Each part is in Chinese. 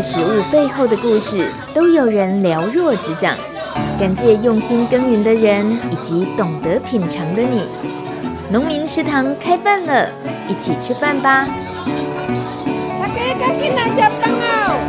道食物背后的故事，都有人了若指掌。感谢用心耕耘的人，以及懂得品尝的你。农民食堂开饭了，一起吃饭吧！大家赶紧来吃饭哦！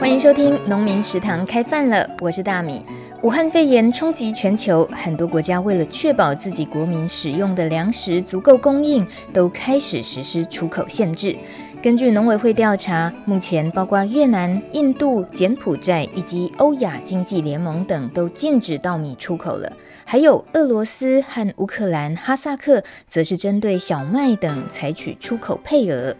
欢迎收听农民食堂开饭了，我是大米。武汉肺炎冲击全球，很多国家为了确保自己国民使用的粮食足够供应，都开始实施出口限制。根据农委会调查，目前包括越南、印度、柬埔寨以及欧亚经济联盟等都禁止稻米出口了。还有俄罗斯和乌克兰、哈萨克，则是针对小麦等采取出口配额。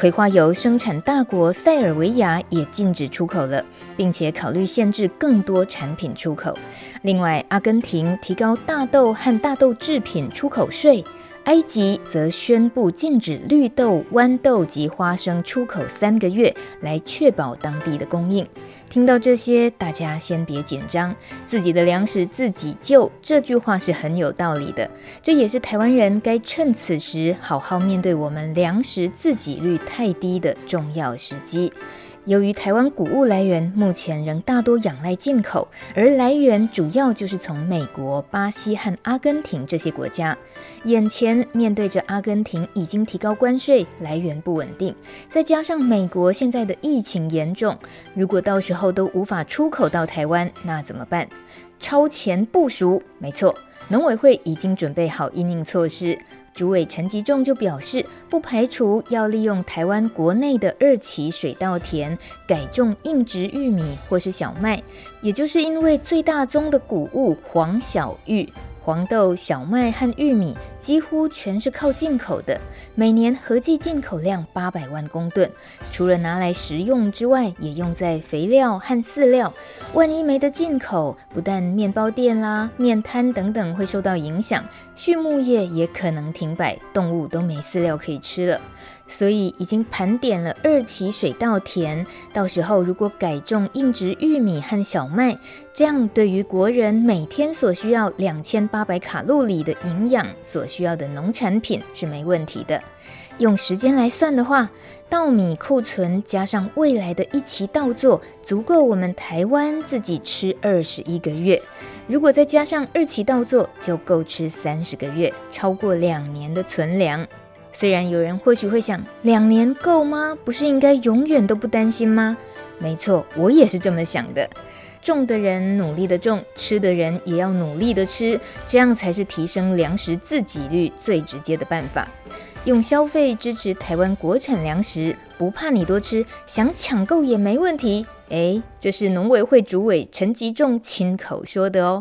葵花油生产大国塞尔维亚也禁止出口了，并且考虑限制更多产品出口。另外，阿根廷提高大豆和大豆制品出口税，埃及则宣布禁止绿豆、豌豆及花生出口三个月，来确保当地的供应。听到这些，大家先别紧张，自己的粮食自己救，这句话是很有道理的。这也是台湾人该趁此时好好面对我们粮食自给率太低的重要时机。由于台湾谷物来源目前仍大多仰赖进口，而来源主要就是从美国、巴西和阿根廷这些国家。眼前面对着阿根廷已经提高关税，来源不稳定，再加上美国现在的疫情严重，如果到时候都无法出口到台湾，那怎么办？超前部署，没错，农委会已经准备好应应措施。主委陈吉仲就表示，不排除要利用台湾国内的二期水稻田改种硬植玉米或是小麦，也就是因为最大宗的谷物黄小玉。黄豆、小麦和玉米几乎全是靠进口的，每年合计进口量八百万公吨。除了拿来食用之外，也用在肥料和饲料。万一没得进口，不但面包店啦、面摊等等会受到影响，畜牧业也可能停摆，动物都没饲料可以吃了。所以已经盘点了二期水稻田，到时候如果改种硬质玉米和小麦，这样对于国人每天所需要两千八百卡路里的营养所需要的农产品是没问题的。用时间来算的话，稻米库存加上未来的一期稻作，足够我们台湾自己吃二十一个月。如果再加上二期稻作，就够吃三十个月，超过两年的存粮。虽然有人或许会想，两年够吗？不是应该永远都不担心吗？没错，我也是这么想的。种的人努力的种，吃的人也要努力的吃，这样才是提升粮食自给率最直接的办法。用消费支持台湾国产粮食，不怕你多吃，想抢购也没问题。诶，这是农委会主委陈吉仲亲口说的哦。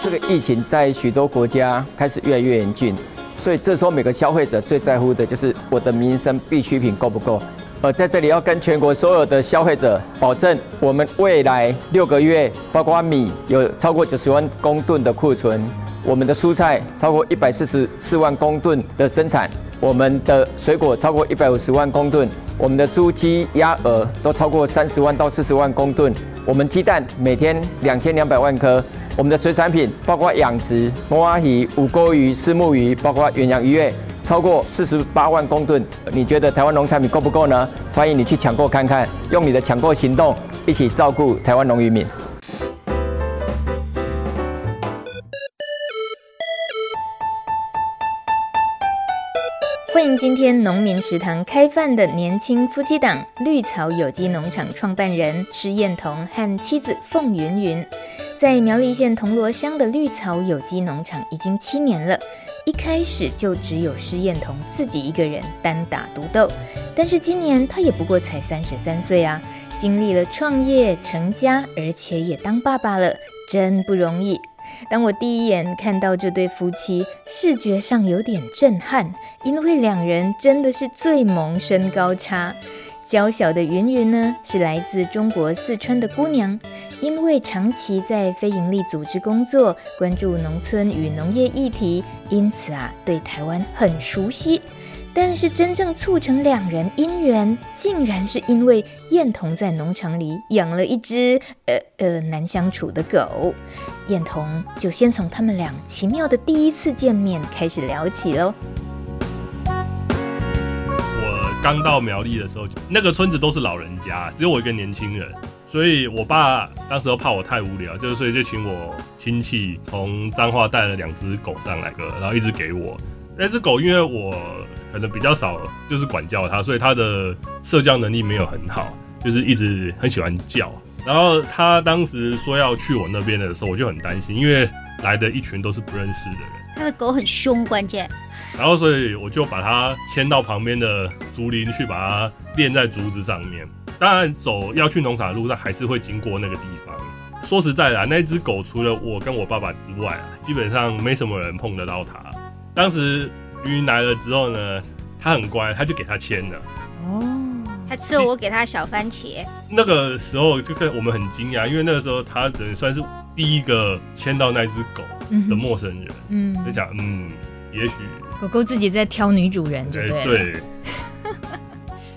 这个疫情在许多国家开始越来越严峻。所以这时候每个消费者最在乎的就是我的民生必需品够不够。呃，在这里要跟全国所有的消费者保证，我们未来六个月，包括米有超过九十万公吨的库存，我们的蔬菜超过一百四十四万公吨的生产，我们的水果超过一百五十万公吨，我们的猪鸡鸭鹅都超过三十万到四十万公吨，我们鸡蛋每天两千两百万颗。我们的水产品包括养殖、摸阿鱼、五沟鱼、虱目鱼，包括远洋渔业，超过四十八万公吨。你觉得台湾农产品够不够呢？欢迎你去抢购看看，用你的抢购行动一起照顾台湾农渔民。欢迎今天农民食堂开饭的年轻夫妻档——绿草有机农场创办人施燕彤和妻子凤云云。在苗栗县铜锣乡的绿草有机农场已经七年了，一开始就只有施燕彤自己一个人单打独斗，但是今年他也不过才三十三岁啊，经历了创业、成家，而且也当爸爸了，真不容易。当我第一眼看到这对夫妻，视觉上有点震撼，因为两人真的是最萌身高差。娇小的芸芸呢，是来自中国四川的姑娘。因为长期在非营利组织工作，关注农村与农业议题，因此啊，对台湾很熟悉。但是真正促成两人姻缘，竟然是因为彦彤在农场里养了一只呃呃难相处的狗。彦彤就先从他们俩奇妙的第一次见面开始聊起喽。我刚到苗栗的时候，那个村子都是老人家，只有我一个年轻人，所以我爸当时都怕我太无聊，就是所以就请我亲戚从彰化带了两只狗上来个，然后一直给我。那只狗因为我可能比较少就是管教它，所以它的社交能力没有很好，就是一直很喜欢叫。然后他当时说要去我那边的时候，我就很担心，因为来的一群都是不认识的人。他的狗很凶，关键。然后所以我就把它牵到旁边的竹林去，把它链在竹子上面。当然走要去农场的路上，还是会经过那个地方。说实在的，那只狗除了我跟我爸爸之外，基本上没什么人碰得到它。当时云来了之后呢，它很乖，他就给它牵了。哦。他吃了我给他小番茄。那个时候就跟我们很惊讶，因为那个时候他只能算是第一个牵到那只狗的陌生人。嗯，就讲嗯，也许狗狗自己在挑女主人，对不对？对。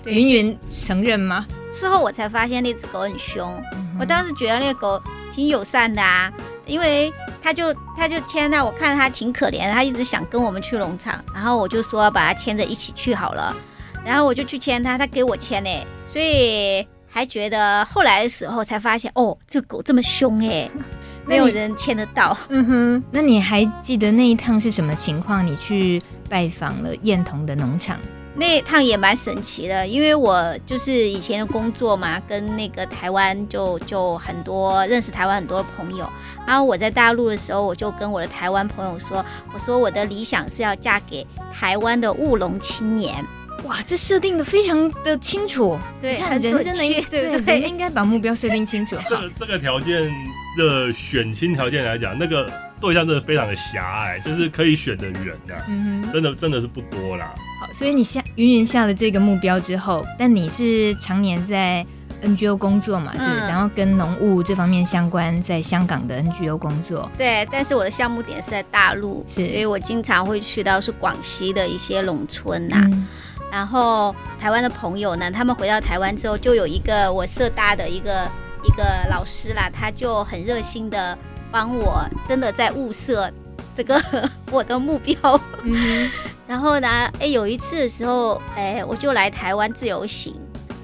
云云承认吗？事后我才发现那只狗很凶。嗯、我当时觉得那个狗挺友善的啊，因为他就他就牵那，我看他挺可怜的，他一直想跟我们去农场，然后我就说要把他牵着一起去好了。然后我就去牵它，它给我牵呢，所以还觉得后来的时候才发现，哦，这个狗这么凶哎，没有人牵得到。嗯哼，那你还记得那一趟是什么情况？你去拜访了彦彤的农场，那一趟也蛮神奇的，因为我就是以前的工作嘛，跟那个台湾就就很多认识台湾很多的朋友。然后我在大陆的时候，我就跟我的台湾朋友说，我说我的理想是要嫁给台湾的务农青年。哇，这设定的非常的清楚。对，你看人真的应对，对，对人应该把目标设定清楚。这个这个条件的选亲条件来讲，那个对象真的非常的狭隘，就是可以选的人的，嗯，真的真的是不多啦。好，所以你下云云下了这个目标之后，但你是常年在 NGO 工作嘛，是，嗯、然后跟农务这方面相关，在香港的 NGO 工作。对，但是我的项目点是在大陆，是，所以我经常会去到是广西的一些农村呐、啊。嗯然后台湾的朋友呢，他们回到台湾之后，就有一个我社大的一个一个老师啦，他就很热心的帮我，真的在物色这个 我的目标。嗯、然后呢，哎，有一次的时候，哎，我就来台湾自由行，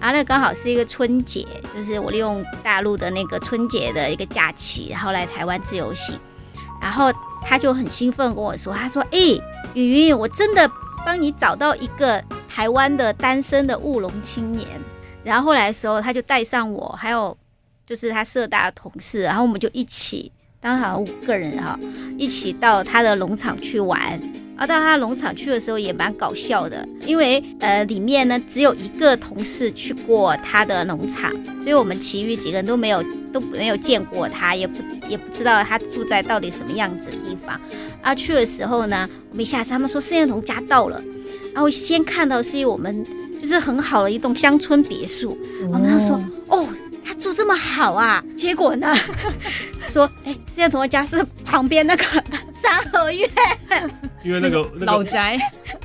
然后那刚好是一个春节，就是我利用大陆的那个春节的一个假期，然后来台湾自由行。然后他就很兴奋跟我说，他说：“哎，云云，我真的帮你找到一个。”台湾的单身的务农青年，然后后来的时候，他就带上我，还有就是他社大的同事，然后我们就一起，当时好五个人哈，一起到他的农场去玩。啊到他农场去的时候也蛮搞笑的，因为呃里面呢只有一个同事去过他的农场，所以我们其余几个人都没有都没有见过他，也不也不知道他住在到底什么样子的地方。啊去的时候呢，我们一下子他们说盛彦彤家到了。然后先看到是我们就是很好的一栋乡村别墅，我们他说哦，他住这么好啊，结果呢，说哎，现在同学家是旁边那个 三合院，因为那个 老宅，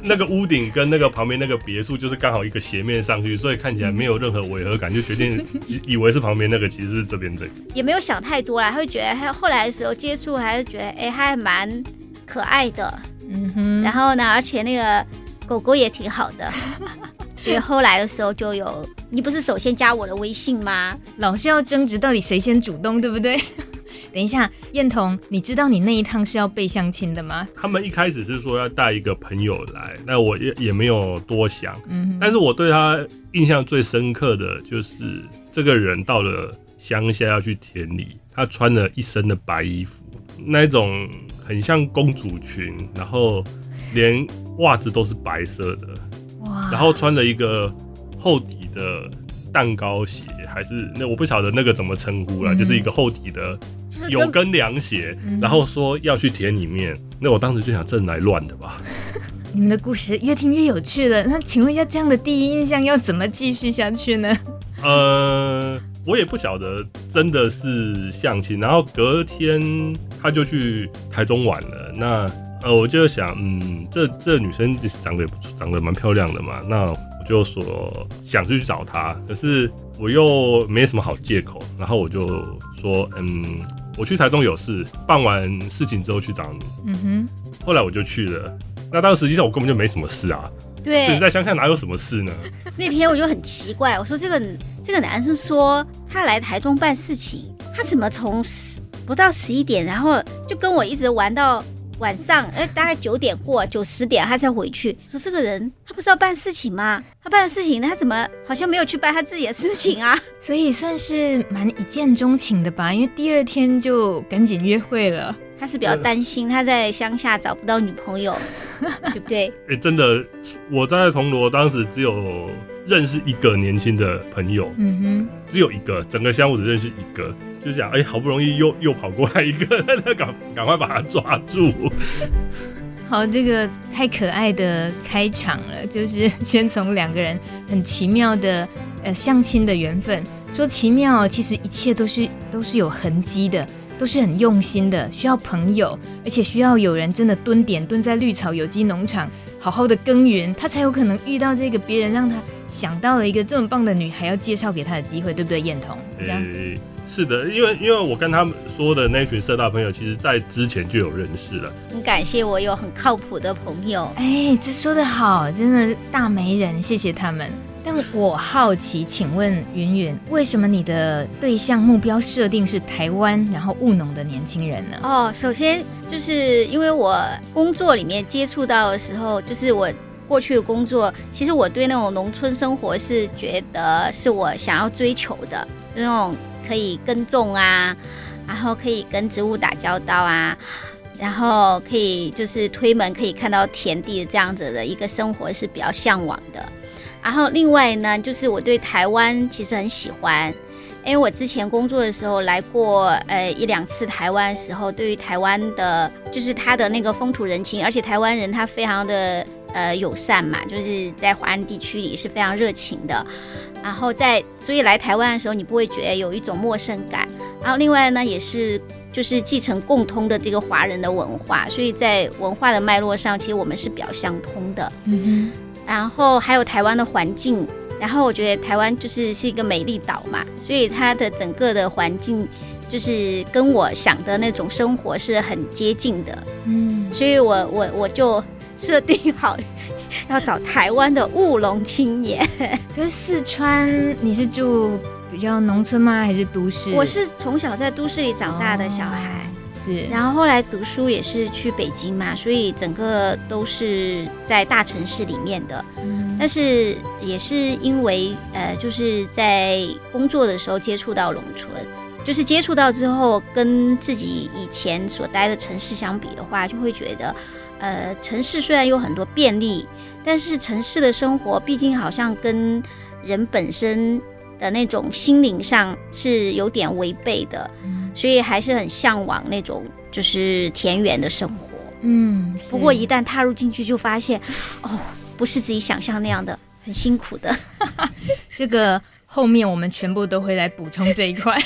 那个屋顶跟那个旁边那个别墅就是刚好一个斜面上去，所以看起来没有任何违和感，就决定以为是旁边那个，其实是这边这个，也没有想太多啦，他会觉得他后来的时候接触还是觉得哎，他还蛮可爱的，嗯哼，然后呢，而且那个。狗狗也挺好的，所以后来的时候就有，你不是首先加我的微信吗？老是要争执到底谁先主动，对不对？等一下，燕彤，你知道你那一趟是要被相亲的吗？他们一开始是说要带一个朋友来，那我也也没有多想。嗯，但是我对他印象最深刻的就是这个人到了乡下要去田里，他穿了一身的白衣服，那一种很像公主裙，然后连。袜子都是白色的，哇！然后穿了一个厚底的蛋糕鞋，还是那我不晓得那个怎么称呼了，嗯、就是一个厚底的有跟凉鞋。嗯、然后说要去田里面，那我当时就想，这来乱的吧？你们的故事越听越有趣了。那请问一下，这样的第一印象要怎么继续下去呢？呃，我也不晓得，真的是相亲。然后隔天他就去台中玩了。那。呃，我就想，嗯，这这女生长得长得蛮漂亮的嘛，那我就说想去找她，可是我又没什么好借口，然后我就说，嗯，我去台中有事，办完事情之后去找你。嗯哼，后来我就去了。那当时实际上我根本就没什么事啊。对，你在乡下哪有什么事呢？那天我就很奇怪，我说这个这个男生说他来台中办事情，他怎么从十不到十一点，然后就跟我一直玩到晚上，哎，大概九点过九十点他才回去。说这个人他不是要办事情吗？他办了事情，他怎么好像没有去办他自己的事情啊？所以算是蛮一见钟情的吧，因为第二天就赶紧约会了。他是比较担心他在乡下找不到女朋友，对不对？哎、欸，真的，我在铜锣当时只有认识一个年轻的朋友，嗯哼，只有一个，整个乡我只认识一个，就想，哎、欸，好不容易又又跑过来一个，那赶赶快把他抓住。好，这个太可爱的开场了，就是先从两个人很奇妙的呃相亲的缘分，说奇妙，其实一切都是都是有痕迹的。都是很用心的，需要朋友，而且需要有人真的蹲点蹲在绿草有机农场，好好的耕耘，他才有可能遇到这个别人让他想到了一个这么棒的女孩要介绍给他的机会，对不对？彦彤，这样、欸、是的，因为因为我跟他们说的那群社大朋友，其实在之前就有认识了。很感谢我有很靠谱的朋友，哎，这说的好，真的大媒人，谢谢他们。但我好奇，请问云云，为什么你的对象目标设定是台湾，然后务农的年轻人呢？哦，首先就是因为我工作里面接触到的时候，就是我过去的工作，其实我对那种农村生活是觉得是我想要追求的，那种可以耕种啊，然后可以跟植物打交道啊，然后可以就是推门可以看到田地这样子的一个生活是比较向往的。然后另外呢，就是我对台湾其实很喜欢，因为我之前工作的时候来过呃一两次台湾的时候，对于台湾的，就是他的那个风土人情，而且台湾人他非常的呃友善嘛，就是在华人地区里是非常热情的。然后在所以来台湾的时候，你不会觉得有一种陌生感。然后另外呢，也是就是继承共通的这个华人的文化，所以在文化的脉络上，其实我们是比较相通的。嗯哼。然后还有台湾的环境，然后我觉得台湾就是是一个美丽岛嘛，所以它的整个的环境就是跟我想的那种生活是很接近的，嗯，所以我我我就设定好要找台湾的务农青年。可是四川你是住比较农村吗？还是都市？我是从小在都市里长大的小孩。哦是，然后后来读书也是去北京嘛，所以整个都是在大城市里面的。嗯，但是也是因为呃，就是在工作的时候接触到农村，就是接触到之后，跟自己以前所待的城市相比的话，就会觉得，呃，城市虽然有很多便利，但是城市的生活毕竟好像跟人本身的那种心灵上是有点违背的。所以还是很向往那种就是田园的生活，嗯。不过一旦踏入进去，就发现，哦，不是自己想象那样的，很辛苦的。这个后面我们全部都会来补充这一块，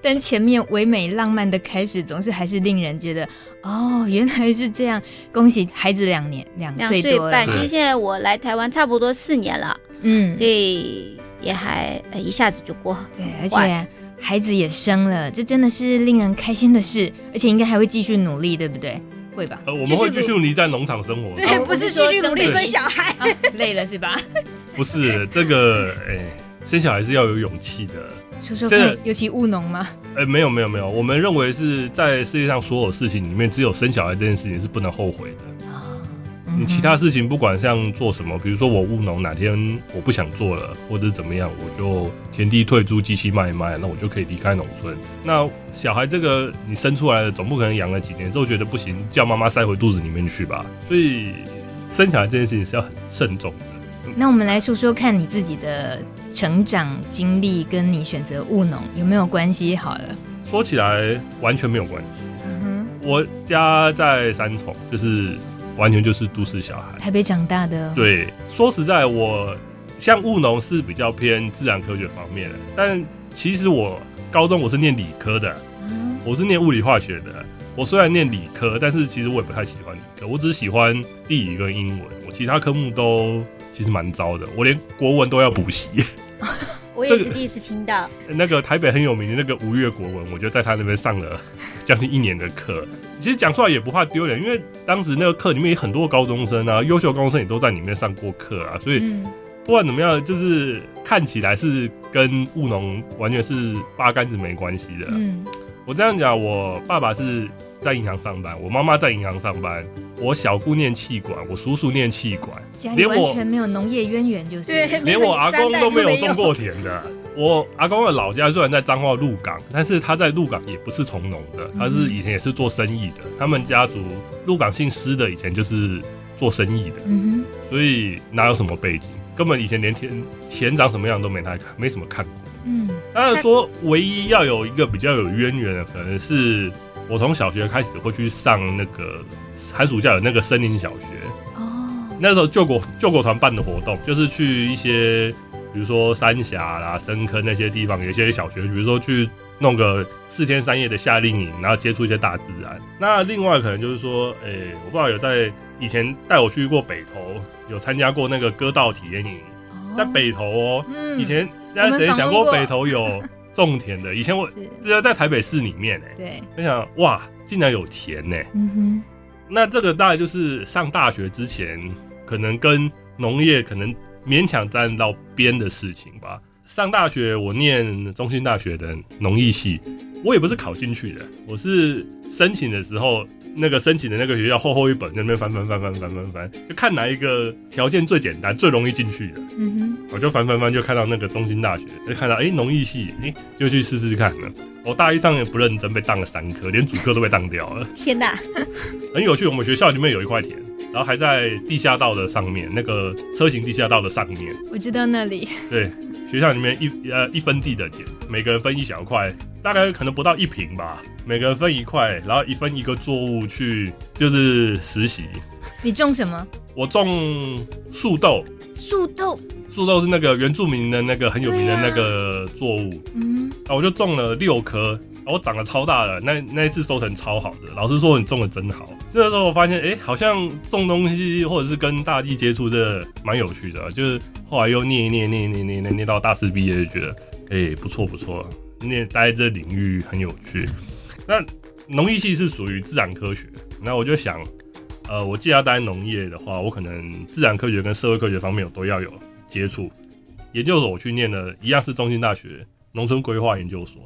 但前面唯美浪漫的开始，总是还是令人觉得，哦，原来是这样。恭喜孩子两年两岁多了，两岁半。其实现在我来台湾差不多四年了，嗯，所以也还一下子就过。对，而且。孩子也生了，这真的是令人开心的事，而且应该还会继续努力，对不对？会吧？呃，我们会继续努力在农场生活。对，不是继续努力生小孩，累了是吧？不是这个，哎，生小孩是要有勇气的。说说看，尤其务农吗？哎，没有没有没有，我们认为是在世界上所有事情里面，只有生小孩这件事情是不能后悔的啊。你其他事情不管像做什么，比如说我务农，哪天我不想做了，或者怎么样，我就田地退租，机器卖一卖，那我就可以离开农村。那小孩这个你生出来了，总不可能养了几年之后觉得不行，叫妈妈塞回肚子里面去吧？所以生小孩这件事情是要很慎重的。那我们来说说看你自己的成长经历，跟你选择务农有没有关系？好了，说起来完全没有关系。嗯哼，我家在三重，就是。完全就是都市小孩，台北长大的。对，说实在，我像务农是比较偏自然科学方面的，但其实我高中我是念理科的，嗯，我是念物理化学的。我虽然念理科，但是其实我也不太喜欢理科，我只是喜欢地理跟英文，我其他科目都其实蛮糟的，我连国文都要补习。我也是第一次听到。那个台北很有名的那个吴越国文，我就在他那边上了将近一年的课。其实讲出来也不怕丢脸，因为当时那个课里面有很多高中生啊，优秀高中生也都在里面上过课啊，所以不管怎么样，就是看起来是跟务农完全是八竿子没关系的。嗯，我这样讲，我爸爸是。在银行上班，我妈妈在银行上班，我小姑念气管，我叔叔念气管，连我完全没有农业渊源，就是对，连我阿公都没有种过田的。我阿公的老家虽然在彰化鹿港，但是他在鹿港也不是从农的，他是以前也是做生意的。他们家族鹿港姓施的，以前就是做生意的，嗯哼，所以哪有什么背景，根本以前连田田长什么样都没太看，没什么看过。嗯，当然说唯一要有一个比较有渊源的，可能是。我从小学开始会去上那个寒暑假有那个森林小学。哦，那时候救国救国团办的活动，就是去一些比如说三峡啦、深坑那些地方，有一些小学，比如说去弄个四天三夜的夏令营，然后接触一些大自然。那另外可能就是说，诶、欸，我不知道有在以前带我去过北投，有参加过那个割稻体验营，在北投哦、以前大家谁想过。北投有？种田的，以前我是在台北市里面哎，对，我想哇，竟然有钱呢。嗯哼，那这个大概就是上大学之前，可能跟农业可能勉强沾到边的事情吧。上大学我念中心大学的农艺系，我也不是考进去的，我是申请的时候。那个申请的那个学校厚厚一本，在那边翻翻翻翻翻翻翻，就看哪一个条件最简单、最容易进去的。嗯哼，我就翻翻翻，就看到那个中心大学，就看到哎农艺系，哎就去试试看了。我大一上也不认真，被当了三科，连主科都被当掉了。天哪，很有趣。我们学校里面有一块田，然后还在地下道的上面，那个车型地下道的上面。我知道那里。对。学校里面一呃一分地的田，每个人分一小块，大概可能不到一平吧。每个人分一块，然后一分一个作物去，就是实习。你种什么？我种树豆。树豆。树豆是那个原住民的那个很有名的那个作物。啊、嗯。啊，我就种了六棵。我长得超大的，那那一次收成超好的。老师说你种的真好。那个时候我发现，哎、好像种东西或者是跟大地接触，这蛮有趣的。就是后来又念一念念念念念念到大四毕业，就觉得，哎、不错不错，念待在这领域很有趣。那农艺系是属于自然科学，那我就想，呃，我既然要待农业的话，我可能自然科学跟社会科学方面我都要有接触。研究所我去念了一样是中兴大学农村规划研究所。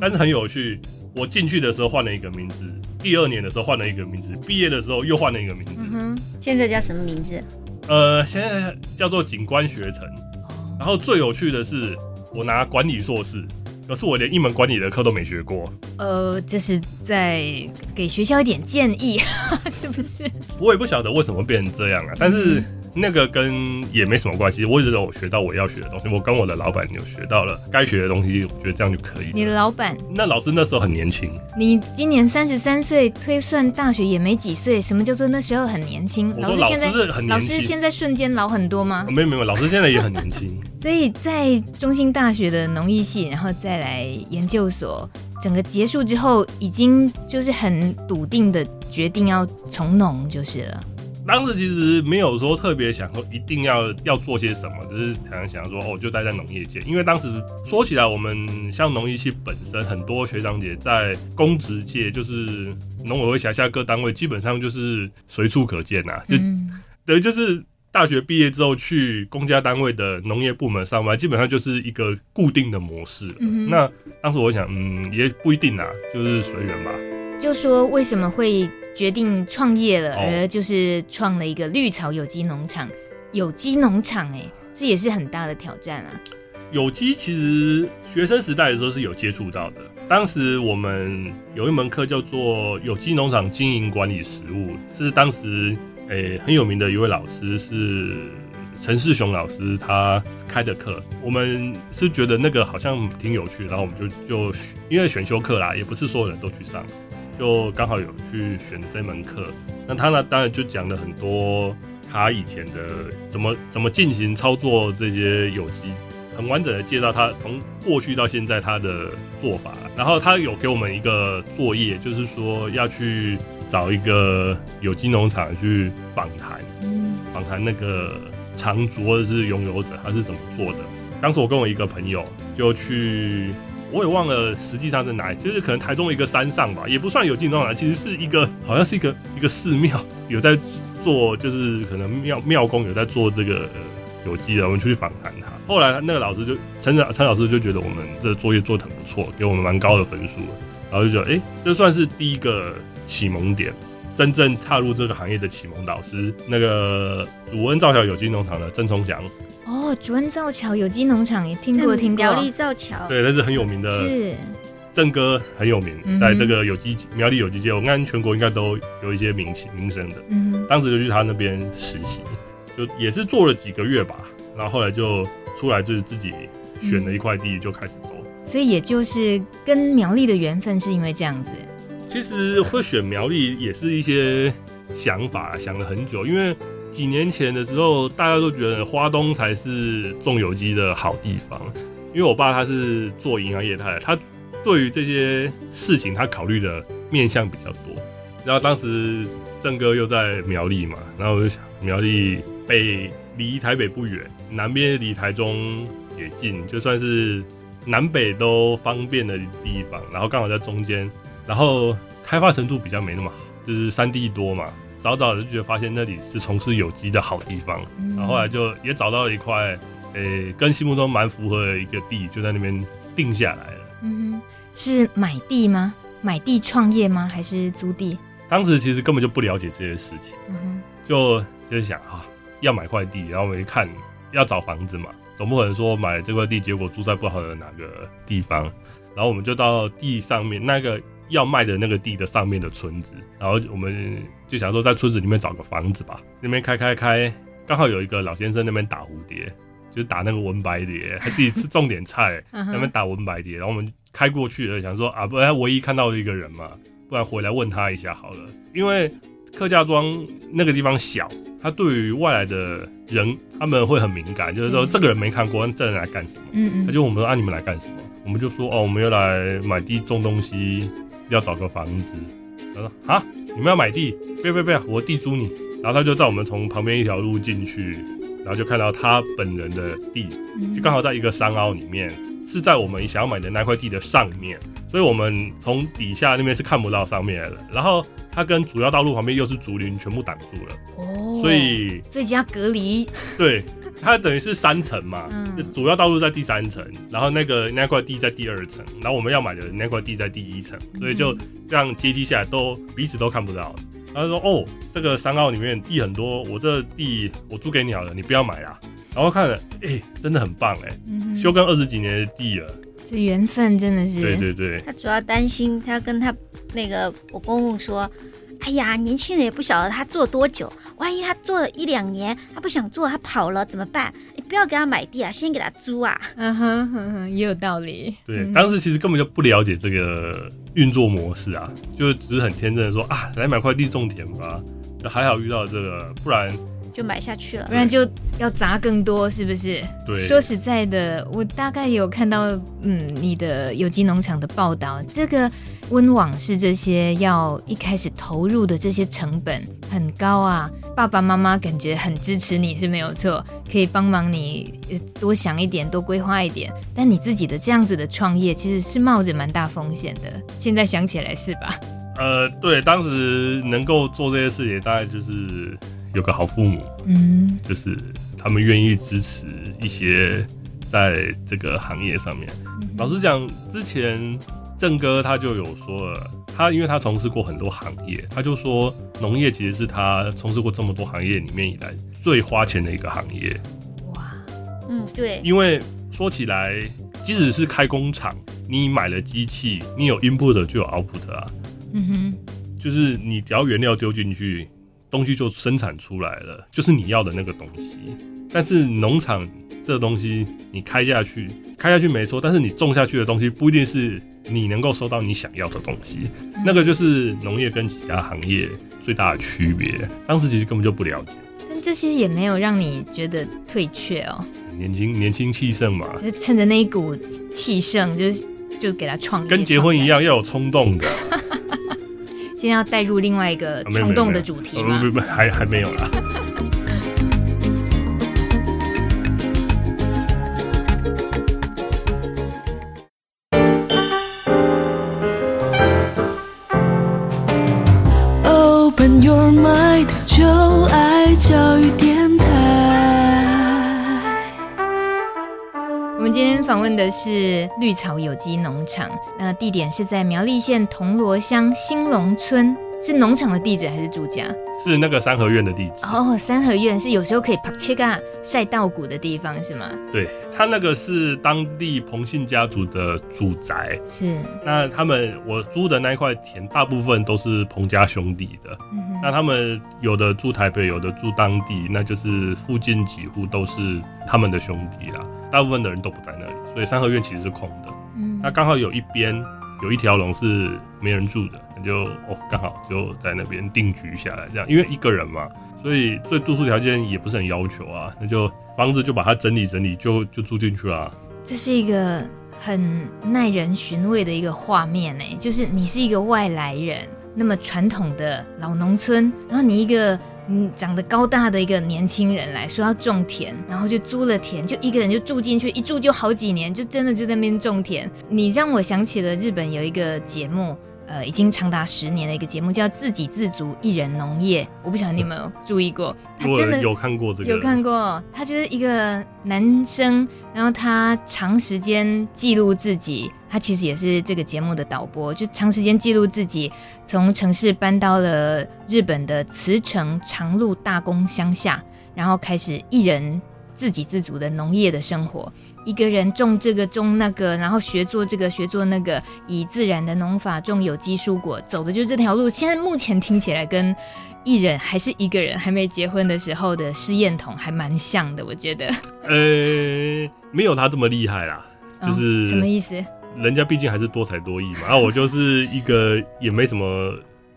但是很有趣，我进去的时候换了一个名字，第二年的时候换了一个名字，毕业的时候又换了一个名字。嗯。现在叫什么名字？呃，现在叫做景观学城。然后最有趣的是，我拿管理硕士，可是我连一门管理的课都没学过。呃，这是在给学校一点建议，是不是？我也不晓得为什么变成这样啊，但是。嗯那个跟也没什么关系，我一直都有学到我要学的东西。我跟我的老板有学到了该学的东西，我觉得这样就可以。你的老板？那老师那时候很年轻。你今年三十三岁，推算大学也没几岁。什么叫做那时候很年轻？老师现在很年轻。老师现在瞬间老很多吗？没有没有，老师现在也很年轻。所以在中兴大学的农艺系，然后再来研究所，整个结束之后，已经就是很笃定的决定要从农就是了。当时其实没有说特别想说一定要要做些什么，只是可能想说哦，就待在农业界。因为当时说起来，我们像农艺系本身，很多学长姐在公职界，就是农委会辖下各单位，基本上就是随处可见呐、啊。就等于就是大学毕业之后去公家单位的农业部门上班，基本上就是一个固定的模式。嗯、那当时我想，嗯，也不一定啦，就是随缘吧。就说为什么会？决定创业了，而就是创了一个绿草有机农场。有机农场，哎，这也是很大的挑战啊。有机其实学生时代的时候是有接触到的。当时我们有一门课叫做有机农场经营管理实务，是当时诶很有名的一位老师是陈世雄老师他开的课。我们是觉得那个好像挺有趣，然后我们就就因为选修课啦，也不是所有人都去上。就刚好有去选这门课，那他呢当然就讲了很多他以前的怎么怎么进行操作这些有机，很完整的介绍他从过去到现在他的做法。然后他有给我们一个作业，就是说要去找一个有机农场去访谈，访谈那个场主或者是拥有者他是怎么做的。当时我跟我一个朋友就去，我也忘了实际上在哪里，就是可能台中一个山上吧，也不算有机农场，其实是一个好像是一个一个寺庙有在做，就是可能庙庙公有在做这个有机的，我们出去访谈他。后来那个老师就陈陈老师就觉得我们这个作业做得很不错，给我们蛮高的分数，然后就觉得哎、欸，这算是第一个启蒙点。真正踏入这个行业的启蒙导师，那个主恩造桥有机农场的郑崇祥。哦，主恩造桥有机农场也听过，听过。苗栗造桥，对，那是很有名的。是。郑哥很有名，在这个有机苗栗有机界，我看全国应该都有一些名气名声的。嗯。当时就去他那边实习，就也是做了几个月吧，然后后来就出来，就是自己选了一块地就开始做。所以也就是跟苗栗的缘分是因为这样子。其实会选苗栗也是一些想法，想了很久。因为几年前的时候，大家都觉得花东才是种有机的好地方。因为我爸他是做银行业态，他对于这些事情他考虑的面向比较多。然后当时郑哥又在苗栗嘛，然后我就想，苗栗北离台北不远，南边离台中也近，就算是南北都方便的地方。然后刚好在中间。然后开发程度比较没那么好，就是山地多嘛，早早的就觉得发现那里是从事有机的好地方，嗯、然后后来就也找到了一块，诶、欸，跟心目中蛮符合的一个地，就在那边定下来了。嗯哼，是买地吗？买地创业吗？还是租地？当时其实根本就不了解这些事情，嗯哼，就就想啊，要买块地，然后我们一看要找房子嘛，总不可能说买这块地，结果住在不好的哪个地方，然后我们就到地上面那个。要卖的那个地的上面的村子，然后我们就想说在村子里面找个房子吧。那边开开开，刚好有一个老先生那边打蝴蝶，就是打那个文白蝶，他自己吃种点菜，那边打文白蝶。然后我们开过去了，想说啊，不然唯一看到的一个人嘛，不然回来问他一下好了。因为客家庄那个地方小，他对于外来的人他们会很敏感，就是说这个人没看过，这人来干什么？嗯嗯。他就我们说啊，你们来干什么？我们就说哦，我们要来买地种东西。要找个房子，他说啊，你们要买地？不要不要不要，我地租你。然后他就带我们从旁边一条路进去，然后就看到他本人的地，就刚好在一个山凹里面，是在我们想要买的那块地的上面，所以我们从底下那边是看不到上面的。然后它跟主要道路旁边又是竹林，全部挡住了，哦，所以最佳隔离，对。它等于是三层嘛，嗯、主要道路在第三层，然后那个那块地在第二层，然后我们要买的那块地在第一层，所以就这样阶梯下来都彼此都看不到。他说：“哦，这个山坳里面地很多，我这地我租给你好了，你不要买啊。”然后看了，哎、欸，真的很棒哎、欸，嗯、哼休耕二十几年的地了，这缘分真的是。对对对。他主要担心，他跟他那个我公公说。哎呀，年轻人也不晓得他做多久，万一他做了一两年，他不想做，他跑了怎么办？你不要给他买地啊，先给他租啊。嗯哼哼哼，也有道理。对，嗯、当时其实根本就不了解这个运作模式啊，就只是很天真的说啊，来买块地种田吧。就还好遇到这个，不然就买下去了，不然就要砸更多，是不是？对。说实在的，我大概有看到嗯你的有机农场的报道，这个。温网是这些要一开始投入的这些成本很高啊，爸爸妈妈感觉很支持你是没有错，可以帮忙你多想一点，多规划一点。但你自己的这样子的创业其实是冒着蛮大风险的，现在想起来是吧？呃，对，当时能够做这些事情大概就是有个好父母，嗯，就是他们愿意支持一些在这个行业上面。嗯、老实讲，之前。郑哥他就有说了，他因为他从事过很多行业，他就说农业其实是他从事过这么多行业里面以来最花钱的一个行业。哇，嗯，对，因为说起来，即使是开工厂，你买了机器，你有 input 就有 output 啊。嗯哼，就是你只要原料丢进去，东西就生产出来了，就是你要的那个东西。但是农场这个东西你开下去，开下去没错，但是你种下去的东西不一定是。你能够收到你想要的东西，那个就是农业跟其他行业最大的区别。当时其实根本就不了解，但这些也没有让你觉得退却哦。年轻年轻气盛嘛，就趁着那一股气盛，就就给他创业，跟结婚一样要有冲动的。现在要带入另外一个冲动的主题吗？不不不，还还没有啦。问的是绿草有机农场，那地点是在苗栗县铜锣乡兴隆村。是农场的地址还是住家？是那个三合院的地址。哦，三合院是有时候可以拍切嘎晒稻谷的地方是吗？对，他那个是当地彭姓家族的祖宅。是。那他们我租的那一块田，大部分都是彭家兄弟的。嗯哼。那他们有的住台北，有的住当地，那就是附近几户都是他们的兄弟啦。大部分的人都不在那里，所以三合院其实是空的。嗯。那刚好有一边。有一条龙是没人住的，那就哦，刚好就在那边定居下来，这样，因为一个人嘛，所以对住宿条件也不是很要求啊，那就房子就把它整理整理，就就住进去了。这是一个很耐人寻味的一个画面呢，就是你是一个外来人，那么传统的老农村，然后你一个。嗯，长得高大的一个年轻人来说要种田，然后就租了田，就一个人就住进去，一住就好几年，就真的就在那边种田。你让我想起了日本有一个节目。呃，已经长达十年的一个节目叫《自给自足一人农业》，我不晓得你有没有注意过？他真的有看过这个？有看过。他就是一个男生，然后他长时间记录自己，他其实也是这个节目的导播，就长时间记录自己从城市搬到了日本的茨城长鹿大宫乡下，然后开始一人自给自足的农业的生活。一个人种这个种那个，然后学做这个学做那个，以自然的农法种有机蔬果，走的就是这条路。现在目前听起来跟艺人还是一个人还没结婚的时候的试验桶还蛮像的，我觉得。呃，没有他这么厉害啦，就是、哦、什么意思？人家毕竟还是多才多艺嘛，然后我就是一个也没什么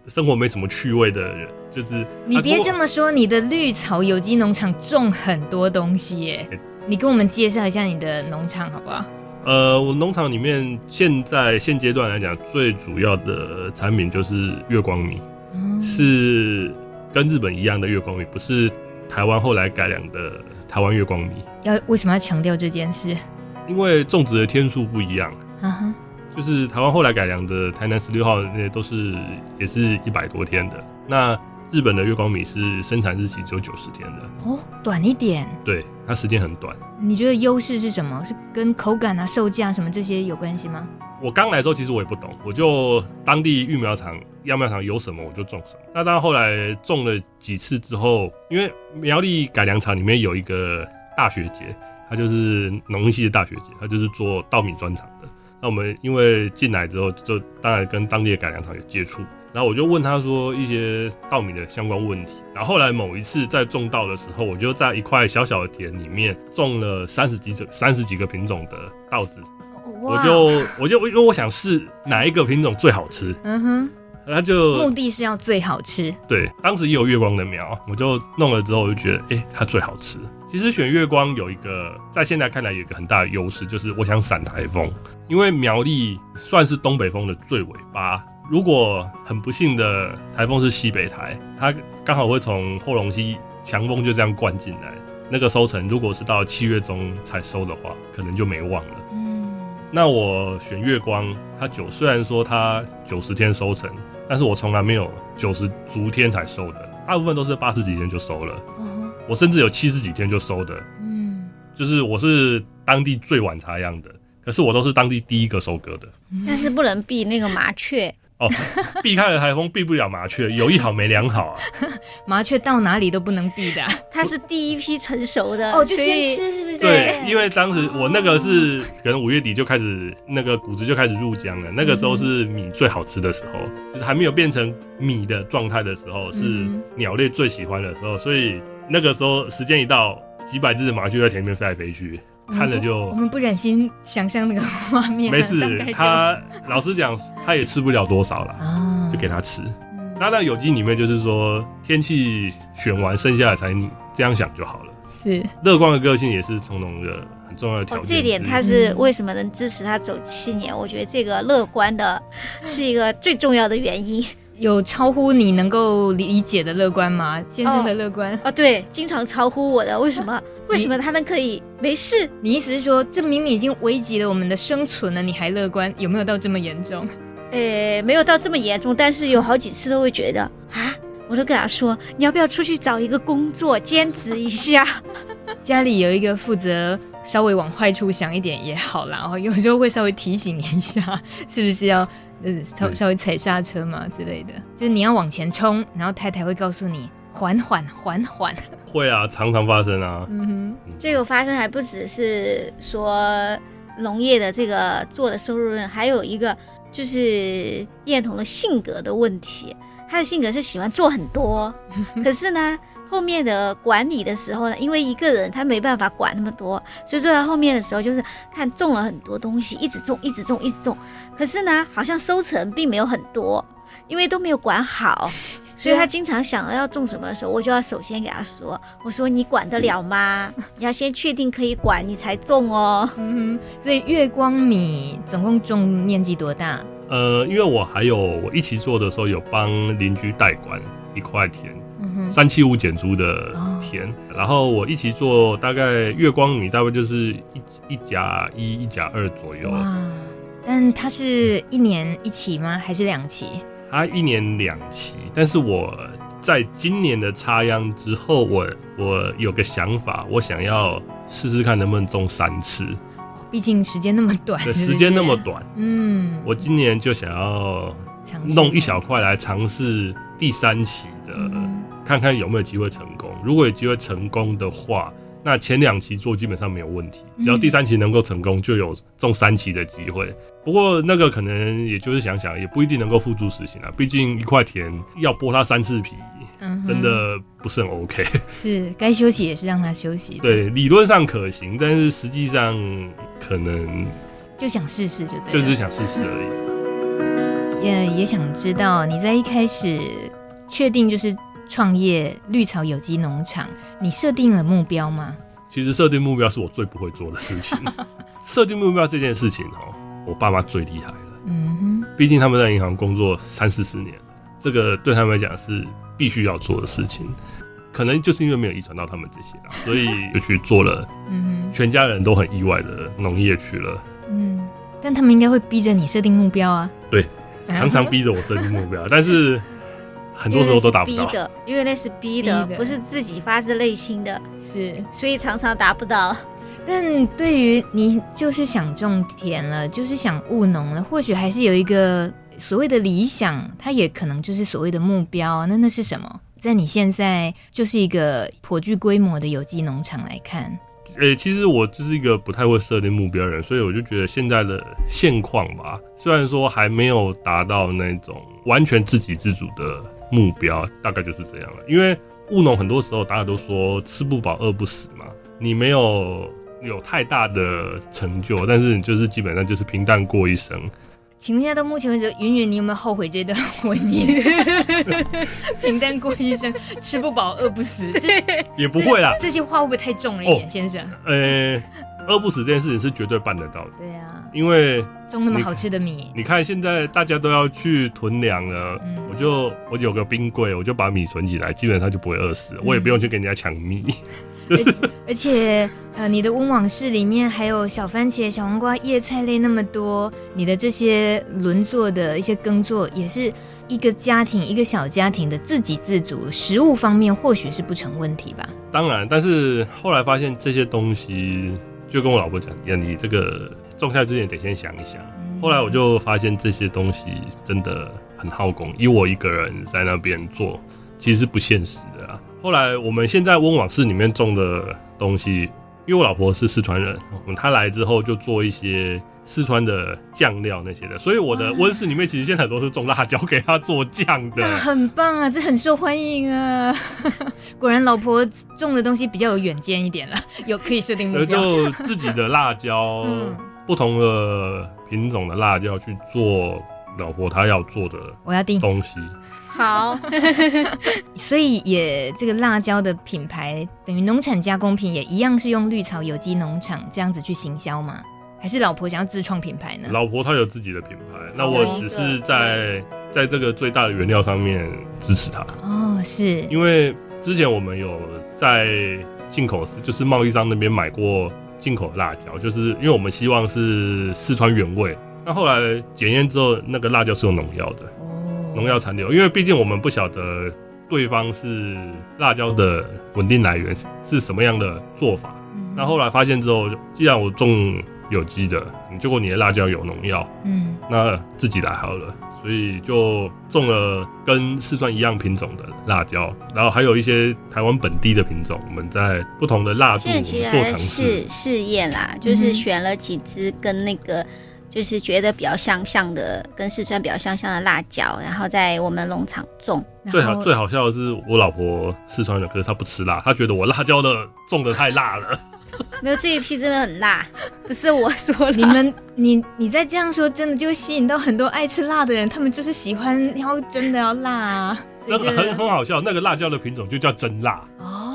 生活没什么趣味的人，就是你别这么说，你的绿草有机农场种很多东西耶。欸你跟我们介绍一下你的农场好不好？呃，我农场里面现在现阶段来讲，最主要的产品就是月光米，嗯，是跟日本一样的月光米，不是台湾后来改良的台湾月光米。要为什么要强调这件事？因为种植的天数不一样，嗯哼，就是台湾后来改良的台南十六号那些都是也是一百多天的，那。日本的月光米是生产日期只有九十天的哦，短一点。对，它时间很短。你觉得优势是什么？是跟口感啊、售价什么这些有关系吗？我刚来的时候其实我也不懂，我就当地育苗场、秧苗场有什么我就种什么。那当然后来种了几次之后，因为苗栗改良场里面有一个大学姐，她就是农系的大学姐，她就是做稻米专长的。那我们因为进来之后，就当然跟当地的改良场有接触。然后我就问他说一些稻米的相关问题。然后后来某一次在种稻的时候，我就在一块小小的田里面种了三十几种、三十几个品种的稻子。我就我就因为我想试哪一个品种最好吃。嗯哼。他就目的是要最好吃。对，当时也有月光的苗，我就弄了之后，我就觉得哎、欸，它最好吃。其实选月光有一个在现在看来有一个很大的优势，就是我想闪台风，因为苗栗算是东北风的最尾巴。如果很不幸的台风是西北台，它刚好会从后龙溪强风就这样灌进来，那个收成如果是到七月中才收的话，可能就没望了。嗯，那我选月光，它九虽然说它九十天收成，但是我从来没有九十足天才收的，大部分都是八十几天就收了。我甚至有七十几天就收的。嗯，就是我是当地最晚插秧的，可是我都是当地第一个收割的。但是不能避那个麻雀。哦，避开了台风，避不了麻雀，有一好没两好啊！麻雀到哪里都不能避的，它是第一批成熟的哦，就先吃是不是？对，因为当时我那个是可能五月底就开始那个谷子就开始入浆了，那个时候是米最好吃的时候，就是还没有变成米的状态的时候，是鸟类最喜欢的时候，所以那个时候时间一到，几百只麻雀在田里面飞来飞去。看了就，我们不忍心想象那个画面。没事，他老实讲，他也吃不了多少了，啊、就给他吃。嗯、那那有机里面就是说，天气选完剩下的才你这样想就好了。是，乐观的个性也是从容的很重要的条件。哦。这点他是为什么能支持他走七年？嗯、我觉得这个乐观的是一个最重要的原因。有超乎你能够理解的乐观吗？先生的乐观啊、哦哦，对，经常超乎我的。为什么？为什么他们可以没事？你意思是说，这明明已经危及了我们的生存了，你还乐观？有没有到这么严重？呃，没有到这么严重，但是有好几次都会觉得啊，我都跟他说，你要不要出去找一个工作兼职一下？家里有一个负责稍微往坏处想一点也好啦，然后有时候会稍微提醒一下，是不是要呃稍稍微踩刹车嘛之类的。就是你要往前冲，然后太太会告诉你缓缓缓缓。会啊，常常发生啊。嗯哼，这个发生还不只是说农业的这个做的收入，还有一个就是叶童的性格的问题。他的性格是喜欢做很多，可是呢。后面的管理的时候呢，因为一个人他没办法管那么多，所以做到后面的时候就是看种了很多东西，一直种，一直种，一直种。可是呢，好像收成并没有很多，因为都没有管好，所以他经常想要种什么的时候，我就要首先给他说：“我说你管得了吗？你要先确定可以管，你才种哦。”嗯哼，所以月光米总共种面积多大？呃，因为我还有我一起做的时候有帮邻居代管一块田。嗯三七五减租的田，哦，然后我一起做大概月光米，大概就是一一甲一、一甲二左右。哇！但它是一年一期吗？还是两期？它一年两期，但是我在今年的插秧之后，我我有个想法，我想要试试看能不能种三次。毕竟时间那么短，对，时间那么短，嗯，我今年就想要弄一小块来尝试第三期的。嗯看看有没有机会成功。如果有机会成功的话，那前两期做基本上没有问题。只要第三期能够成功，就有中三期的机会。不过那个可能也就是想想，也不一定能够付诸实行啊。毕竟一块田要剥它三次皮，真的不是很 OK。是该休息也是让它休息。对，理论上可行，但是实际上可能就想试试就对，就是想试试而已。也也想知道你在一开始确定就是。创业绿草有机农场，你设定了目标吗？其实设定目标是我最不会做的事情。设定目标这件事情哦，我爸妈最厉害了。嗯哼，毕竟他们在银行工作三四十年，这个对他们来讲是必须要做的事情。可能就是因为没有遗传到他们这些，所以就去做了。嗯哼，全家人都很意外的农业去了。嗯，但他们应该会逼着你设定目标啊。对，常常逼着我设定目标，但是。很多时候都达不到，因为那是逼的，逼的，不是自己发自内心的，是，所以常常达不到。但对于你就是想种田了，就是想务农了，或许还是有一个所谓的理想，它也可能就是所谓的目标。那那是什么？在你现在就是一个颇具规模的有机农场来看，诶、欸，其实我就是一个不太会设定目标的人，所以我就觉得现在的现况吧，虽然说还没有达到那种完全自给自足的。目标大概就是这样了，因为务农很多时候大家都说吃不饱饿不死嘛，你没有有太大的成就，但是你就是基本上就是平淡过一生。请问一下，到目前为止，云云你有没有后悔这段婚姻？平淡过一生，吃不饱饿不死，这 也不会啦。这些话会不会太重了一点，哦、先生？呃、欸。饿不死这件事情是绝对办得到的。对呀、啊，因为种那么好吃的米，你看现在大家都要去囤粮了，嗯、我就我有个冰柜，我就把米存起来，基本上就不会饿死，嗯、我也不用去跟人家抢米。而且，而且呃，你的温网室里面还有小番茄、小黄瓜、叶菜类那么多，你的这些轮作的一些耕作，也是一个家庭一个小家庭的自给自足，食物方面或许是不成问题吧。当然，但是后来发现这些东西。就跟我老婆讲呀，你这个种菜之前得先想一想。后来我就发现这些东西真的很耗工，以我一个人在那边做，其实是不现实的啊。后来我们现在温网室里面种的东西，因为我老婆是四川人，她来之后就做一些。四川的酱料那些的，所以我的温室里面其实现在很多是种辣椒给他做酱的，很棒啊，这很受欢迎啊。果然老婆种的东西比较有远见一点了，有可以设定目标。就 自己的辣椒，嗯、不同的品种的辣椒去做老婆她要做的，我要订东西。好，所以也这个辣椒的品牌等于农产加工品也一样是用绿草有机农场这样子去行销吗？还是老婆想要自创品牌呢？老婆她有自己的品牌，那我只是在在这个最大的原料上面支持她。哦，是因为之前我们有在进口，就是贸易商那边买过进口辣椒，就是因为我们希望是四川原味。那后来检验之后，那个辣椒是有农药的，农药残留。因为毕竟我们不晓得对方是辣椒的稳定来源是什么样的做法。嗯那后来发现之后，既然我种有机的，你结果你的辣椒有农药，嗯，那自己来好了。所以就种了跟四川一样品种的辣椒，然后还有一些台湾本地的品种。我们在不同的辣度做尝试试验啦，就是选了几支跟那个就是觉得比较相像的，跟四川比较相像的辣椒，然后在我们农场种。最好最好笑的是，我老婆四川的，可是她不吃辣，她觉得我辣椒的种的太辣了。没有，这一批真的很辣，不是我说。你们，你你再这样说，真的就会吸引到很多爱吃辣的人，他们就是喜欢要真的要辣啊，真的很很好笑。那个辣椒的品种就叫真辣。哦。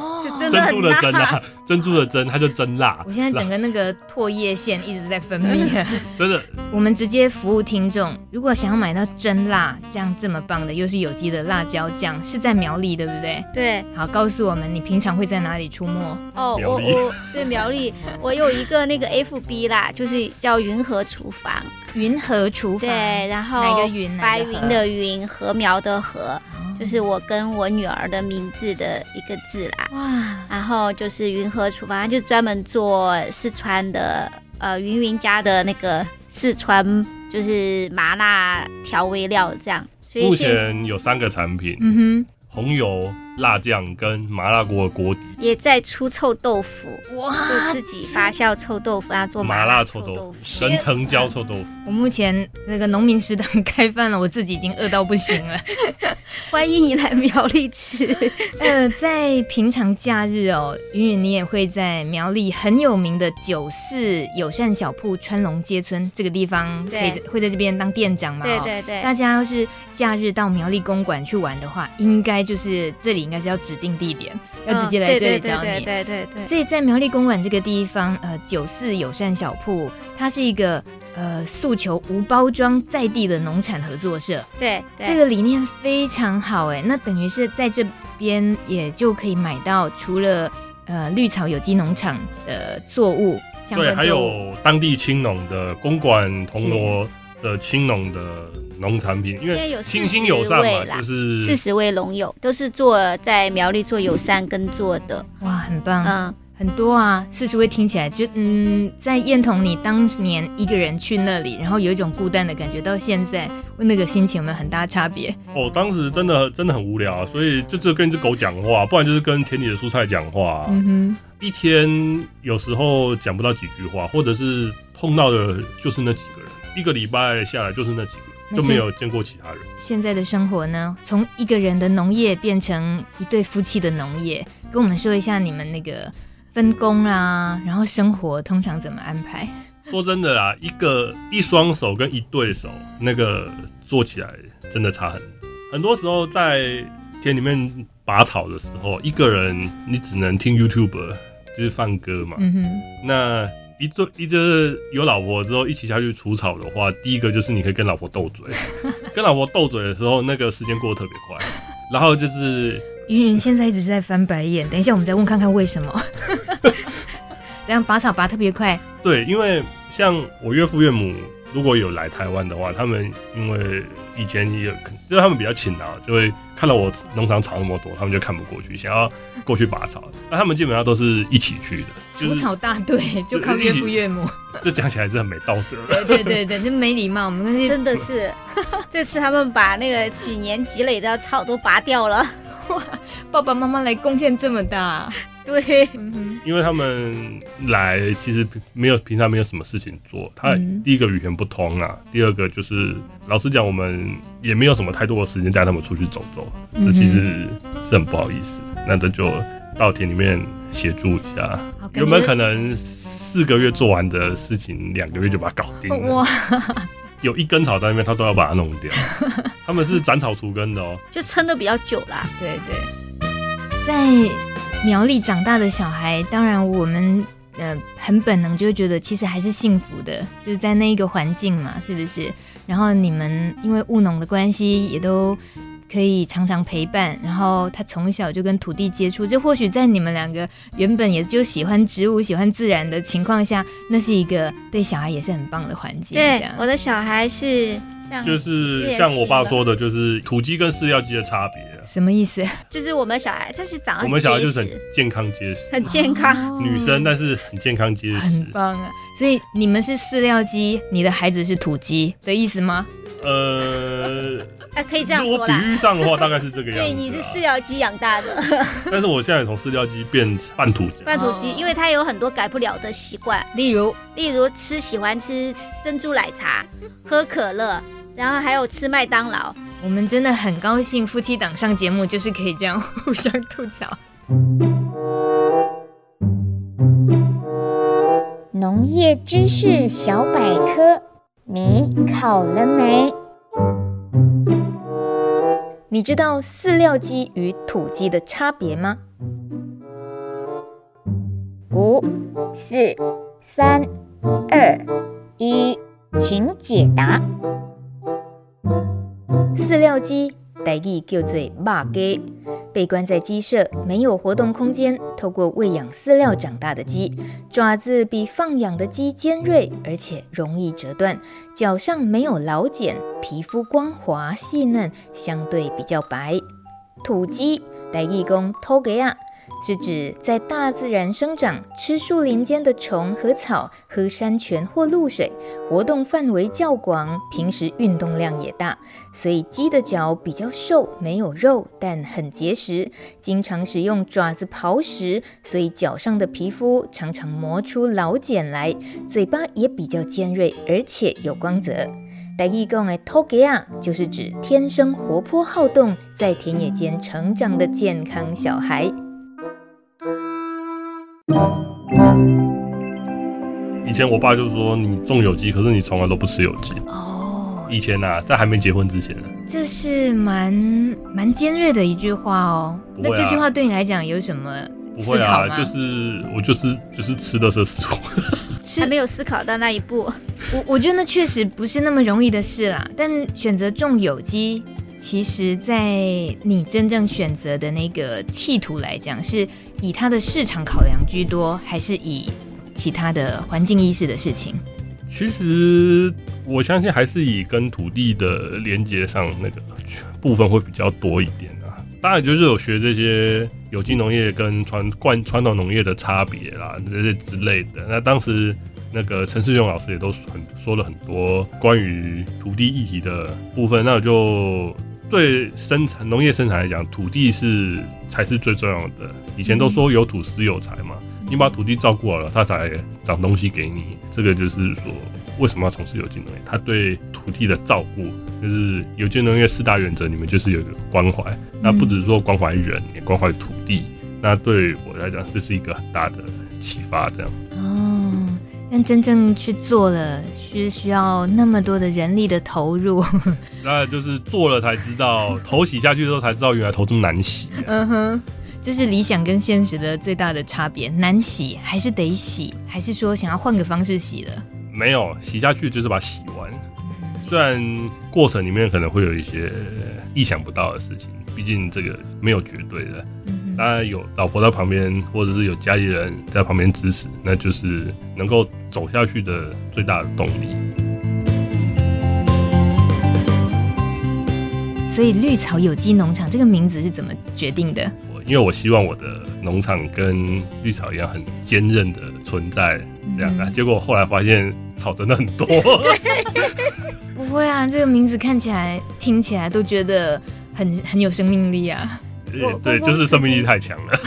珍珠的珍啊，珍珠的珍，它就真辣。我现在整个那个唾液腺一直在分泌，真的。我们直接服务听众，如果想要买到真辣这样这么棒的，又是有机的辣椒酱，是在苗栗，对不对？对。好，告诉我们你平常会在哪里出没？哦，我我对苗栗，我有一个那个 FB 啦，就是叫云和厨房。云和厨房。对，然后哪个云？白云的云，禾苗的禾。就是我跟我女儿的名字的一个字啦，哇！然后就是云和厨房，就专门做四川的，呃，云云家的那个四川就是麻辣调味料这样。所以目前有三个产品，嗯哼，红油。辣酱跟麻辣锅的锅底也在出臭豆腐，哇！就自己发酵臭豆腐啊，做麻辣臭豆腐神藤椒臭豆腐。我目前那个农民食堂开饭了，我自己已经饿到不行了。欢迎你来苗栗吃。呃，在平常假日哦，云云你也会在苗栗很有名的九四友善小铺川龙街村这个地方，会会在这边当店长嘛？对对对。大家要是假日到苗栗公馆去玩的话，应该就是这里。应该是要指定地点，要直接来这里找你。对对对对。所以在苗栗公馆这个地方，呃，九四友善小铺，它是一个呃诉求无包装在地的农产合作社。对，这个理念非常好哎。那等于是在这边也就可以买到除了呃绿草有机农场的作物，像对，还有当地青农的公馆铜锣的青农的。农产品，因为清新友善嘛，就是四十位农友都是做在苗栗做友善耕作的，哇，很棒，嗯，很多啊，四十位听起来就嗯，在燕彤你当年一个人去那里，然后有一种孤单的感觉，到现在那个心情有没有很大差别？哦，当时真的真的很无聊，所以就只有跟一只狗讲话，不然就是跟田里的蔬菜讲话，嗯哼，一天有时候讲不到几句话，或者是碰到的就是那几个人，一个礼拜下来就是那几个。就没有见过其他人。现在的生活呢？从一个人的农业变成一对夫妻的农业，跟我们说一下你们那个分工啊，然后生活通常怎么安排？说真的啦，一个一双手跟一对手，那个做起来真的差很多。很多时候在田里面拔草的时候，一个人你只能听 YouTube，就是放歌嘛。嗯哼，那。一对一就是有老婆之后一起下去除草的话，第一个就是你可以跟老婆斗嘴，跟老婆斗嘴的时候，那个时间过得特别快。然后就是云云现在一直在翻白眼，等一下我们再问看看为什么。这样拔草拔特别快？对，因为像我岳父岳母如果有来台湾的话，他们因为以前也有，就是他们比较勤劳，就会。看到我农场草那么多，他们就看不过去，想要过去拔草。那他们基本上都是一起去的，除草大队就靠岳父岳母。这讲起来是很没道德。对对对对，就没礼貌。我们 真的是，这次他们把那个几年积累的草都拔掉了。哇，爸爸妈妈来贡献这么大。对，因为他们来其实没有平常没有什么事情做。他第一个语言不通啊，第二个就是老实讲，我们也没有什么太多的时间带他们出去走走，这其实是很不好意思。那这就到田里面协助一下，有没有可能四个月做完的事情，两个月就把它搞定了？哇，有一根草在那边，他都要把它弄掉。他们是斩草除根的哦，就撑的比较久啦。对对，在。苗栗长大的小孩，当然我们呃很本能就会觉得，其实还是幸福的，就是在那一个环境嘛，是不是？然后你们因为务农的关系，也都可以常常陪伴，然后他从小就跟土地接触，这或许在你们两个原本也就喜欢植物、喜欢自然的情况下，那是一个对小孩也是很棒的环境。对，我的小孩是。就是像我爸说的，就是土鸡跟饲料鸡的差别。什么意思？就是我们小孩，他是长得我们小孩就是很健康结实，很健康，女生但是很健康结实，很棒啊！所以你们是饲料鸡，你的孩子是土鸡的意思吗？呃，啊，可以这样说啦。比喻上的话，大概是这个 样子。对，你是饲料鸡养大的，但是我现在从饲料鸡变半土鸡，半土鸡，因为它有很多改不了的习惯，例如，例如吃喜欢吃珍珠奶茶，喝可乐。然后还有吃麦当劳，我们真的很高兴夫妻档上节目就是可以这样 互相吐槽。农业知识小百科，你考了没？你知道饲料鸡与土鸡的差别吗？五、四、三、二、一，请解答。饲料鸡，台语叫做肉鸡，被关在鸡舍，没有活动空间，透过喂养饲料长大的鸡，爪子比放养的鸡尖锐，而且容易折断，脚上没有老茧，皮肤光滑细嫩，相对比较白。土鸡，台语讲土鸡仔。是指在大自然生长、吃树林间的虫和草、喝山泉或露水，活动范围较广，平时运动量也大，所以鸡的脚比较瘦，没有肉，但很结实，经常使用爪子刨食，所以脚上的皮肤常常磨出老茧来，嘴巴也比较尖锐，而且有光泽。台语讲的土鸡仔，就是指天生活泼好动，在田野间成长的健康小孩。以前我爸就说，你种有机，可是你从来都不吃有机。哦，以前啊，在还没结婚之前，这是蛮蛮尖锐的一句话哦。啊、那这句话对你来讲有什么思考吗？不会啊，就是我就是就是吃的是食物，还没有思考到那一步。我我觉得那确实不是那么容易的事啦。但选择种有机。其实，在你真正选择的那个企图来讲，是以它的市场考量居多，还是以其他的环境意识的事情？其实，我相信还是以跟土地的连接上那个部分会比较多一点啊。当然，就是有学这些有机农业跟传惯传统农业的差别啦，这些之类的。那当时那个陈世勇老师也都很说了很多关于土地议题的部分，那我就。对生产农业生产来讲，土地是才是最重要的。以前都说有土斯有财嘛，你把土地照顾好了，它才长东西给你。这个就是说，为什么要从事有机农业？它对土地的照顾，就是有机农业四大原则里面就是有一个关怀。那不只是说关怀人，也关怀土地。那对我来讲，这是一个很大的启发。这样。哦。但真正去做了，是需要那么多的人力的投入。那就是做了才知道，头洗下去之后才知道，原来头这么难洗啊。嗯哼，这是理想跟现实的最大的差别。难洗还是得洗，还是说想要换个方式洗了？没有，洗下去就是把它洗完。虽然过程里面可能会有一些意想不到的事情，毕竟这个没有绝对的。当然有老婆在旁边，或者是有家里人在旁边支持，那就是能够走下去的最大的动力。所以绿草有机农场这个名字是怎么决定的？因为我希望我的农场跟绿草一样很坚韧的存在，这样啊。嗯、结果后来发现草真的很多。不会啊，这个名字看起来、听起来都觉得很很有生命力啊。对，就是生命力太强了。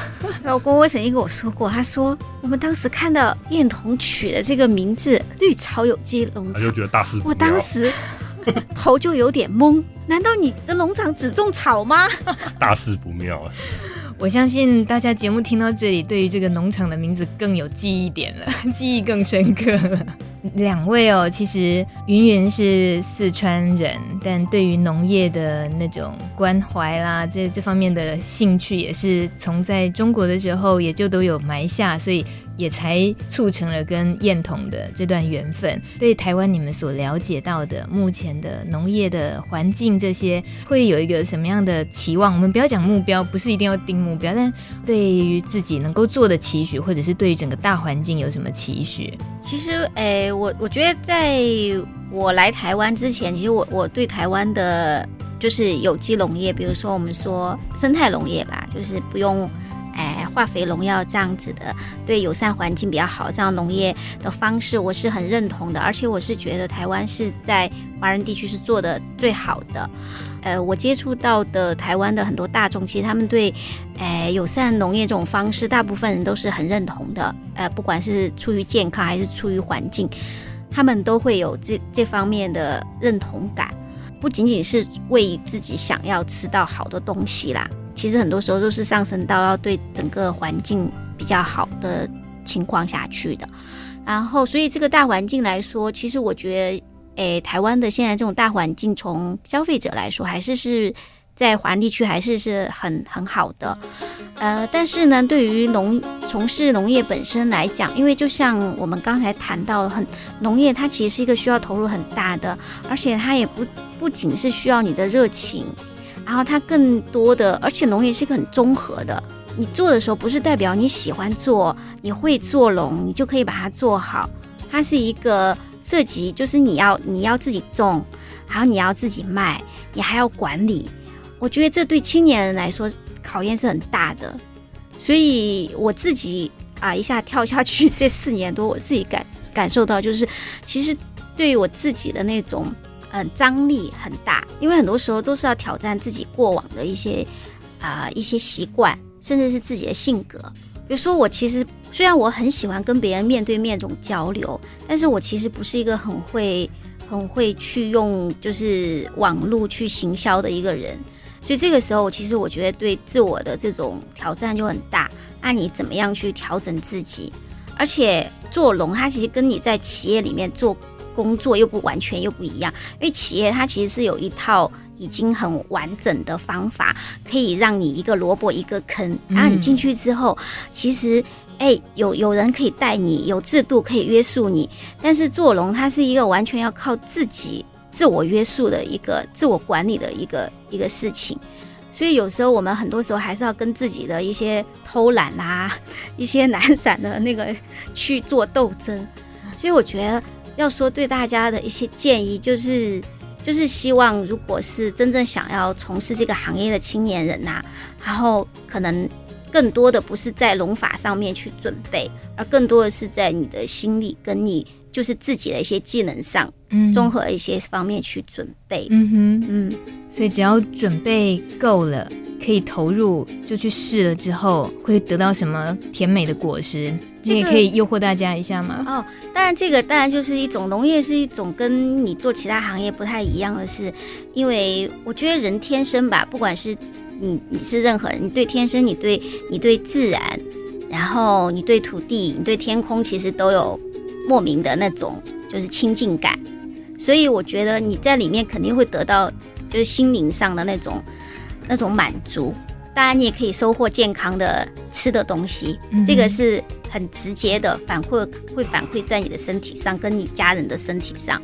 老公，我曾经跟我说过，他说我们当时看到燕童取的这个名字“绿草有机农场”，他就觉得大事。我当时头就有点懵，难道你的农场只种草吗？大事不妙啊！我相信大家节目听到这里，对于这个农场的名字更有记忆点了，记忆更深刻了。两位哦，其实云云是四川人，但对于农业的那种关怀啦，这这方面的兴趣也是从在中国的时候也就都有埋下，所以也才促成了跟燕童的这段缘分。对台湾，你们所了解到的目前的农业的环境，这些会有一个什么样的期望？我们不要讲目标，不是一定要定目标，但对于自己能够做的期许，或者是对于整个大环境有什么期许？其实，诶、我我觉得在我来台湾之前，其实我我对台湾的。就是有机农业，比如说我们说生态农业吧，就是不用哎化肥农药这样子的，对友善环境比较好，这样农业的方式我是很认同的，而且我是觉得台湾是在华人地区是做的最好的。呃，我接触到的台湾的很多大众，其实他们对哎友善农业这种方式，大部分人都是很认同的。呃，不管是出于健康还是出于环境，他们都会有这这方面的认同感。不仅仅是为自己想要吃到好的东西啦，其实很多时候都是上升到要对整个环境比较好的情况下去的。然后，所以这个大环境来说，其实我觉得，诶，台湾的现在这种大环境，从消费者来说，还是是在华地区还是是很很好的。呃，但是呢，对于农从事农业本身来讲，因为就像我们刚才谈到，很农业它其实是一个需要投入很大的，而且它也不不仅是需要你的热情，然后它更多的，而且农业是一个很综合的。你做的时候，不是代表你喜欢做，你会做农，你就可以把它做好。它是一个涉及，就是你要你要自己种，然后你要自己卖，你还要管理。我觉得这对青年人来说，考验是很大的，所以我自己啊一下跳下去这四年多，我自己感感受到就是，其实对于我自己的那种嗯张力很大，因为很多时候都是要挑战自己过往的一些啊一些习惯，甚至是自己的性格。比如说我其实虽然我很喜欢跟别人面对面这种交流，但是我其实不是一个很会很会去用就是网络去行销的一个人。所以这个时候，其实我觉得对自我的这种挑战就很大。那你怎么样去调整自己？而且做龙，它其实跟你在企业里面做工作又不完全又不一样。因为企业它其实是有一套已经很完整的方法，可以让你一个萝卜一个坑。然后你进去之后，其实哎，有有人可以带你，有制度可以约束你。但是做龙，它是一个完全要靠自己。自我约束的一个自我管理的一个一个事情，所以有时候我们很多时候还是要跟自己的一些偷懒啊、一些懒散的那个去做斗争。所以我觉得要说对大家的一些建议，就是就是希望，如果是真正想要从事这个行业的青年人呐，然后可能更多的不是在龙法上面去准备，而更多的是在你的心理跟你。就是自己的一些技能上，嗯，综合一些方面去准备，嗯哼，嗯，所以只要准备够了，可以投入，就去试了之后，会得到什么甜美的果实？这个、你也可以诱惑大家一下吗？哦，当然，这个当然就是一种农业，是一种跟你做其他行业不太一样的是，因为我觉得人天生吧，不管是你你是任何人，你对天生，你对你对自然，然后你对土地，你对天空，其实都有。莫名的那种就是亲近感，所以我觉得你在里面肯定会得到就是心灵上的那种那种满足。当然，你也可以收获健康的吃的东西，这个是很直接的反馈，会反馈在你的身体上，跟你家人的身体上，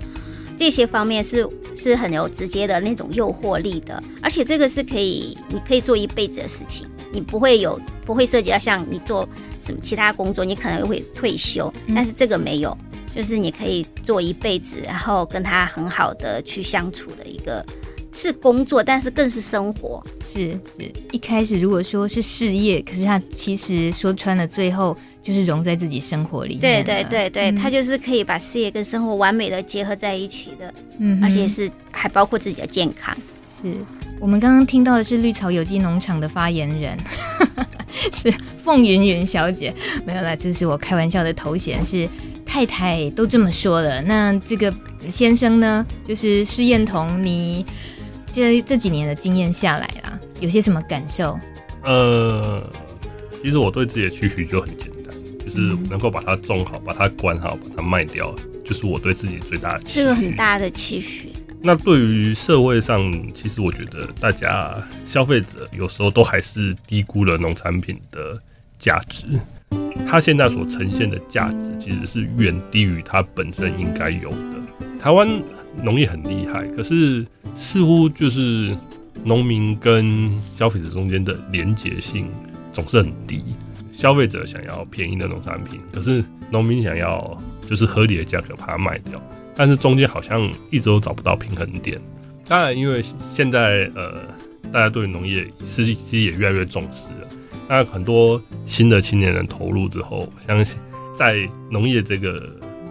这些方面是是很有直接的那种诱惑力的。而且这个是可以，你可以做一辈子的事情，你不会有不会涉及到像你做。什么其他工作，你可能会退休，但是这个没有，就是你可以做一辈子，然后跟他很好的去相处的一个，是工作，但是更是生活。是是，一开始如果说是事业，可是他其实说穿了，最后就是融在自己生活里。对对对对，他、嗯、就是可以把事业跟生活完美的结合在一起的，嗯，而且是还包括自己的健康。是我们刚刚听到的是绿草有机农场的发言人。是凤云云小姐，没有啦，这是我开玩笑的头衔。是太太都这么说了，那这个先生呢，就是施燕童，你这这几年的经验下来啦，有些什么感受？呃，其实我对自己的期许就很简单，就是能够把它种好，把它管好，把它卖掉，就是我对自己最大的期许。这个很大的期许。那对于社会上，其实我觉得大家消费者有时候都还是低估了农产品的价值。它现在所呈现的价值其实是远低于它本身应该有的。台湾农业很厉害，可是似乎就是农民跟消费者中间的连结性总是很低。消费者想要便宜的农产品，可是农民想要就是合理的价格把它卖掉，但是中间好像一直都找不到平衡点。当然，因为现在呃，大家对农业实际其实也越来越重视了。那很多新的青年人投入之后，相信在农业这个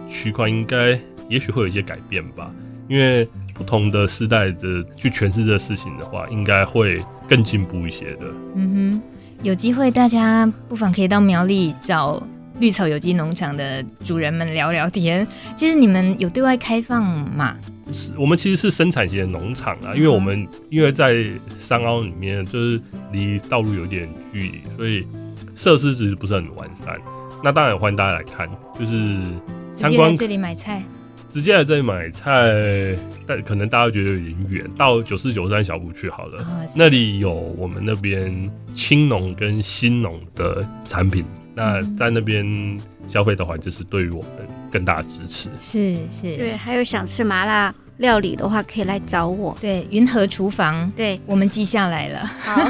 区块，应该也许会有一些改变吧。因为不同的世代的去诠释这个事情的话，应该会更进步一些的。嗯哼，有机会大家不妨可以到苗栗找绿草有机农场的主人们聊聊天。其实你们有对外开放吗？是我们其实是生产型的农场啊，因为我们因为在山凹里面，就是离道路有点距离，所以设施其实不是很完善。那当然欢迎大家来看，就是参观这里买菜，直接来这里买菜，但可能大家觉得有点远，到九四九三小路去好了，哦、那里有我们那边青农跟新农的产品。那在那边消费的话，就是对于我们更大的支持。是是，对，还有想吃麻辣料理的话，可以来找我。对，云和厨房，对，我们记下来了。好，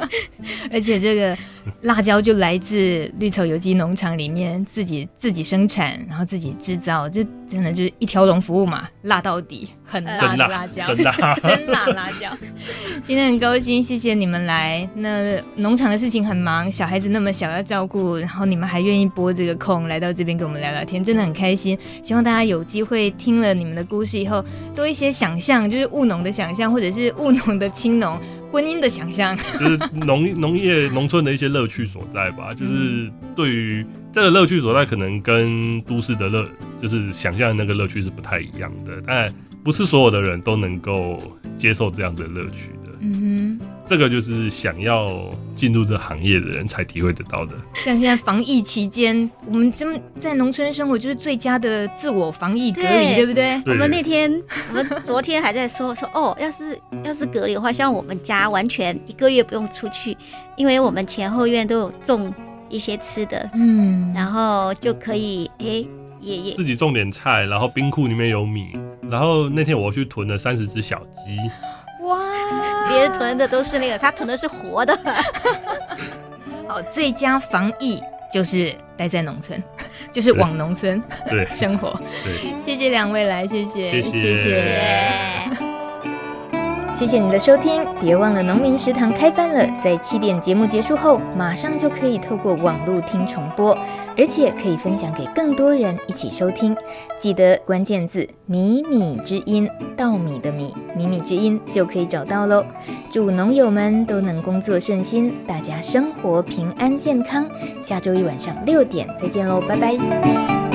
而且这个辣椒就来自绿草有机农场里面自己自己生产，然后自己制造，这真的就是一条龙服务嘛，辣到底，很辣的辣椒，真辣，真辣辣椒。今天很高兴，谢谢你们来。那农场的事情很忙，小孩子那么小要照顾，然后你们还愿意拨这个空来到这边跟我们聊聊天，真的很开心。希望大家有机会听了你们的故事以后。多一些想象，就是务农的想象，或者是务农的青农婚姻的想象，就是农农业农村的一些乐趣所在吧。就是对于这个乐趣所在，可能跟都市的乐，就是想象的那个乐趣是不太一样的。但不是所有的人都能够接受这样的乐趣。这个就是想要进入这行业的人才体会得到的。像现在防疫期间，我们真在农村生活就是最佳的自我防疫隔离，对，不对？我们那天，我们昨天还在说说哦，要是要是隔离的话，像我们家完全一个月不用出去，因为我们前后院都有种一些吃的，嗯，然后就可以哎，爷爷自己种点菜，然后冰库里面有米，然后那天我去囤了三十只小鸡。哇！别人囤的都是那个，他囤的是活的。好，最佳防疫就是待在农村，就是往农村对。生活。对，谢谢两位来，谢谢，谢谢。谢谢。谢谢你的收听，别忘了农民食堂开饭了，在七点节目结束后，马上就可以透过网络听重播，而且可以分享给更多人一起收听。记得关键字“米米之音”，稻米的米，米米之音就可以找到喽。祝农友们都能工作顺心，大家生活平安健康。下周一晚上六点再见喽，拜拜。